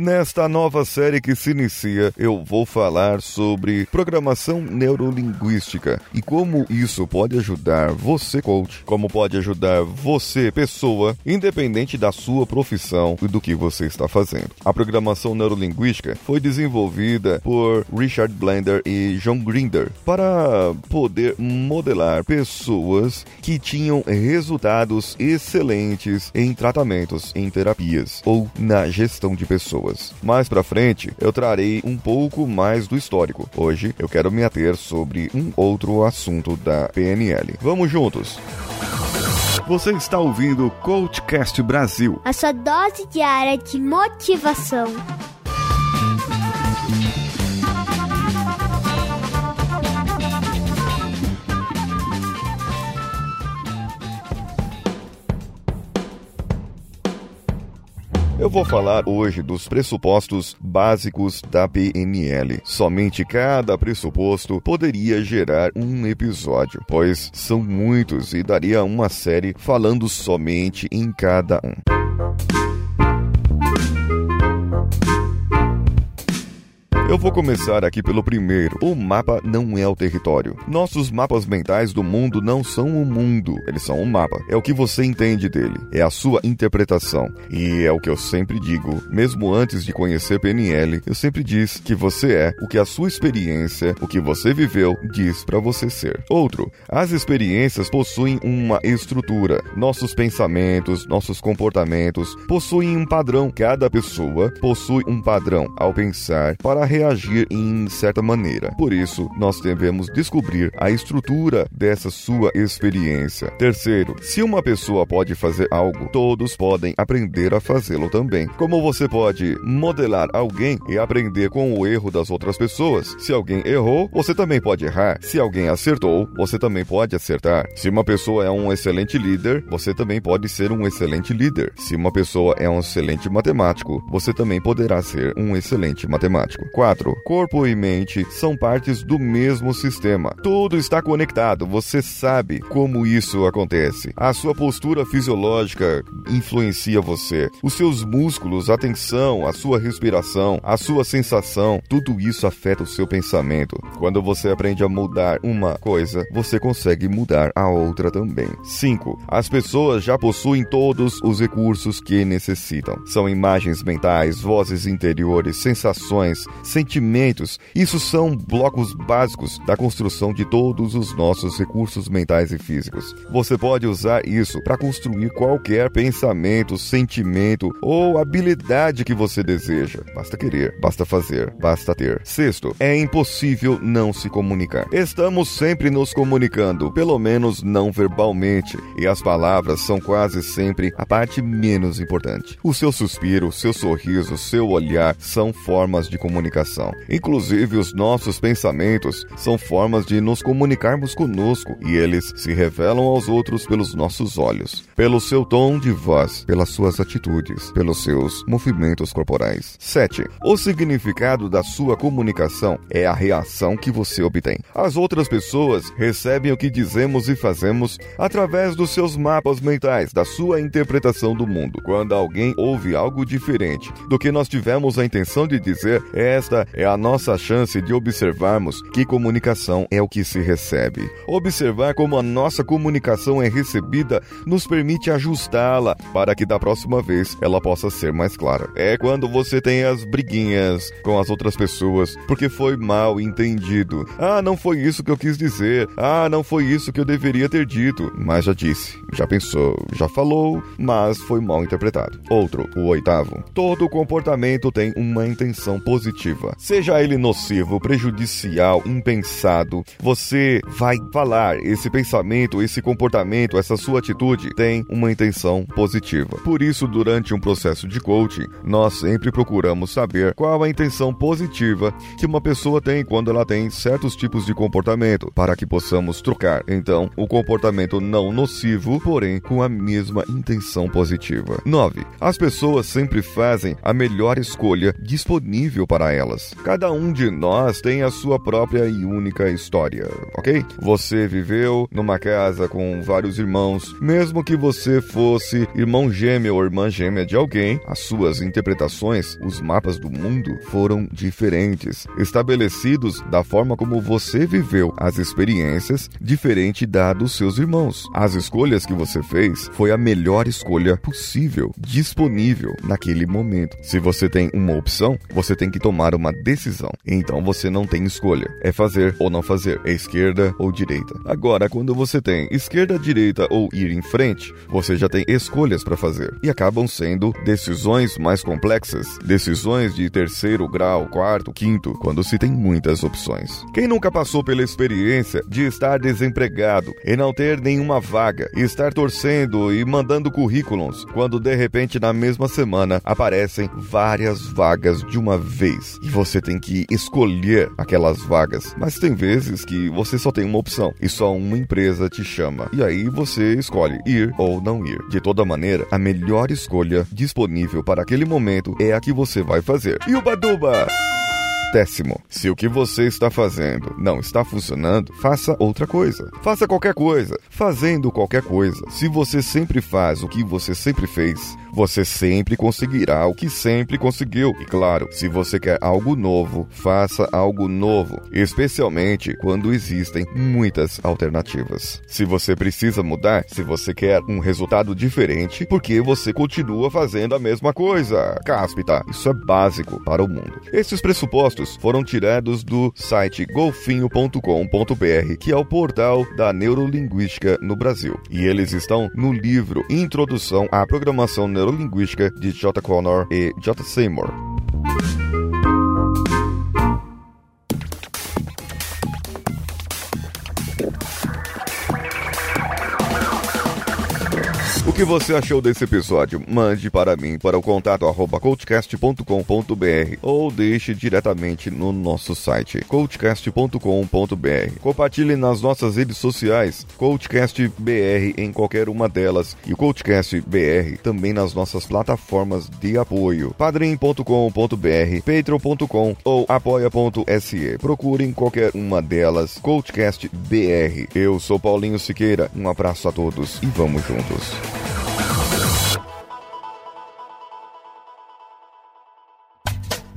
Nesta nova série que se inicia, eu vou falar sobre programação neurolinguística e como isso pode ajudar você, coach, como pode ajudar você, pessoa, independente da sua profissão e do que você está fazendo. A programação neurolinguística foi desenvolvida por Richard Blender e John Grinder para poder modelar pessoas que tinham resultados excelentes em tratamentos, em terapias ou na gestão de pessoas. Mais para frente, eu trarei um pouco mais do histórico. Hoje eu quero me ater sobre um outro assunto da PNL. Vamos juntos. Você está ouvindo o Coachcast Brasil. A sua dose diária de motivação. Eu vou falar hoje dos pressupostos básicos da PNL. Somente cada pressuposto poderia gerar um episódio, pois são muitos e daria uma série falando somente em cada um. Eu vou começar aqui pelo primeiro. O mapa não é o território. Nossos mapas mentais do mundo não são o mundo, eles são um mapa. É o que você entende dele, é a sua interpretação. E é o que eu sempre digo, mesmo antes de conhecer PNL, eu sempre diz que você é o que a sua experiência, o que você viveu, diz para você ser. Outro, as experiências possuem uma estrutura. Nossos pensamentos, nossos comportamentos possuem um padrão. Cada pessoa possui um padrão ao pensar para reagir em certa maneira. Por isso, nós devemos descobrir a estrutura dessa sua experiência. Terceiro, se uma pessoa pode fazer algo, todos podem aprender a fazê-lo também. Como você pode modelar alguém e aprender com o erro das outras pessoas? Se alguém errou, você também pode errar. Se alguém acertou, você também pode acertar. Se uma pessoa é um excelente líder, você também pode ser um excelente líder. Se uma pessoa é um excelente matemático, você também poderá ser um excelente matemático. 4. Corpo e mente são partes do mesmo sistema. Tudo está conectado, você sabe como isso acontece. A sua postura fisiológica influencia você. Os seus músculos, a tensão, a sua respiração, a sua sensação, tudo isso afeta o seu pensamento. Quando você aprende a mudar uma coisa, você consegue mudar a outra também. 5. As pessoas já possuem todos os recursos que necessitam. São imagens mentais, vozes interiores, sensações, sentimentos. Isso são blocos básicos da construção de todos os nossos recursos mentais e físicos. Você pode usar isso para construir qualquer pensamento, sentimento ou habilidade que você deseja. Basta querer, basta fazer, basta ter. Sexto, é impossível não se comunicar. Estamos sempre nos comunicando, pelo menos não verbalmente, e as palavras são quase sempre a parte menos importante. O seu suspiro, seu sorriso, seu olhar são formas de comunicação comunicação. Inclusive, os nossos pensamentos são formas de nos comunicarmos conosco e eles se revelam aos outros pelos nossos olhos, pelo seu tom de voz, pelas suas atitudes, pelos seus movimentos corporais. 7. O significado da sua comunicação é a reação que você obtém. As outras pessoas recebem o que dizemos e fazemos através dos seus mapas mentais, da sua interpretação do mundo. Quando alguém ouve algo diferente do que nós tivemos a intenção de dizer, essa esta é a nossa chance de observarmos que comunicação é o que se recebe. Observar como a nossa comunicação é recebida nos permite ajustá-la para que da próxima vez ela possa ser mais clara. É quando você tem as briguinhas com as outras pessoas porque foi mal entendido. Ah, não foi isso que eu quis dizer. Ah, não foi isso que eu deveria ter dito. Mas já disse, já pensou, já falou, mas foi mal interpretado. Outro, o oitavo. Todo comportamento tem uma intenção positiva negativa, seja ele nocivo, prejudicial, impensado, você vai falar esse pensamento, esse comportamento, essa sua atitude tem uma intenção positiva. Por isso, durante um processo de coaching, nós sempre procuramos saber qual a intenção positiva que uma pessoa tem quando ela tem certos tipos de comportamento, para que possamos trocar então o comportamento não nocivo, porém com a mesma intenção positiva. 9. As pessoas sempre fazem a melhor escolha disponível para elas nós. Cada um de nós tem a sua própria e única história, ok? Você viveu numa casa com vários irmãos, mesmo que você fosse irmão gêmeo ou irmã gêmea de alguém, as suas interpretações, os mapas do mundo foram diferentes, estabelecidos da forma como você viveu as experiências, diferente da dos seus irmãos. As escolhas que você fez foi a melhor escolha possível, disponível naquele momento. Se você tem uma opção, você tem que tomar uma decisão. Então você não tem escolha. É fazer ou não fazer, é esquerda ou direita. Agora, quando você tem esquerda, direita ou ir em frente, você já tem escolhas para fazer e acabam sendo decisões mais complexas, decisões de terceiro grau, quarto, quinto, quando se tem muitas opções. Quem nunca passou pela experiência de estar desempregado e não ter nenhuma vaga, estar torcendo e mandando currículos, quando de repente na mesma semana aparecem várias vagas de uma vez você tem que escolher aquelas vagas. Mas tem vezes que você só tem uma opção e só uma empresa te chama. E aí você escolhe ir ou não ir. De toda maneira, a melhor escolha disponível para aquele momento é a que você vai fazer. E o Baduba? Décimo, se o que você está fazendo não está funcionando, faça outra coisa. Faça qualquer coisa. Fazendo qualquer coisa. Se você sempre faz o que você sempre fez, você sempre conseguirá o que sempre conseguiu. E claro, se você quer algo novo, faça algo novo, especialmente quando existem muitas alternativas. Se você precisa mudar, se você quer um resultado diferente, porque você continua fazendo a mesma coisa. Cáspita, isso é básico para o mundo. Esses pressupostos foram tirados do site golfinho.com.br, que é o portal da neurolinguística no Brasil. E eles estão no livro Introdução à Programação Neurolinguística de J. Connor e J. Seymour. Que você achou desse episódio? Mande para mim para o contato arroba coachcast.com.br ou deixe diretamente no nosso site coachcast.com.br. Compartilhe nas nossas redes sociais Coachcast BR em qualquer uma delas e o BR também nas nossas plataformas de apoio padrim.com.br, patreon.com ou apoia.se. Procurem qualquer uma delas Coachcast BR. Eu sou Paulinho Siqueira. Um abraço a todos e vamos juntos.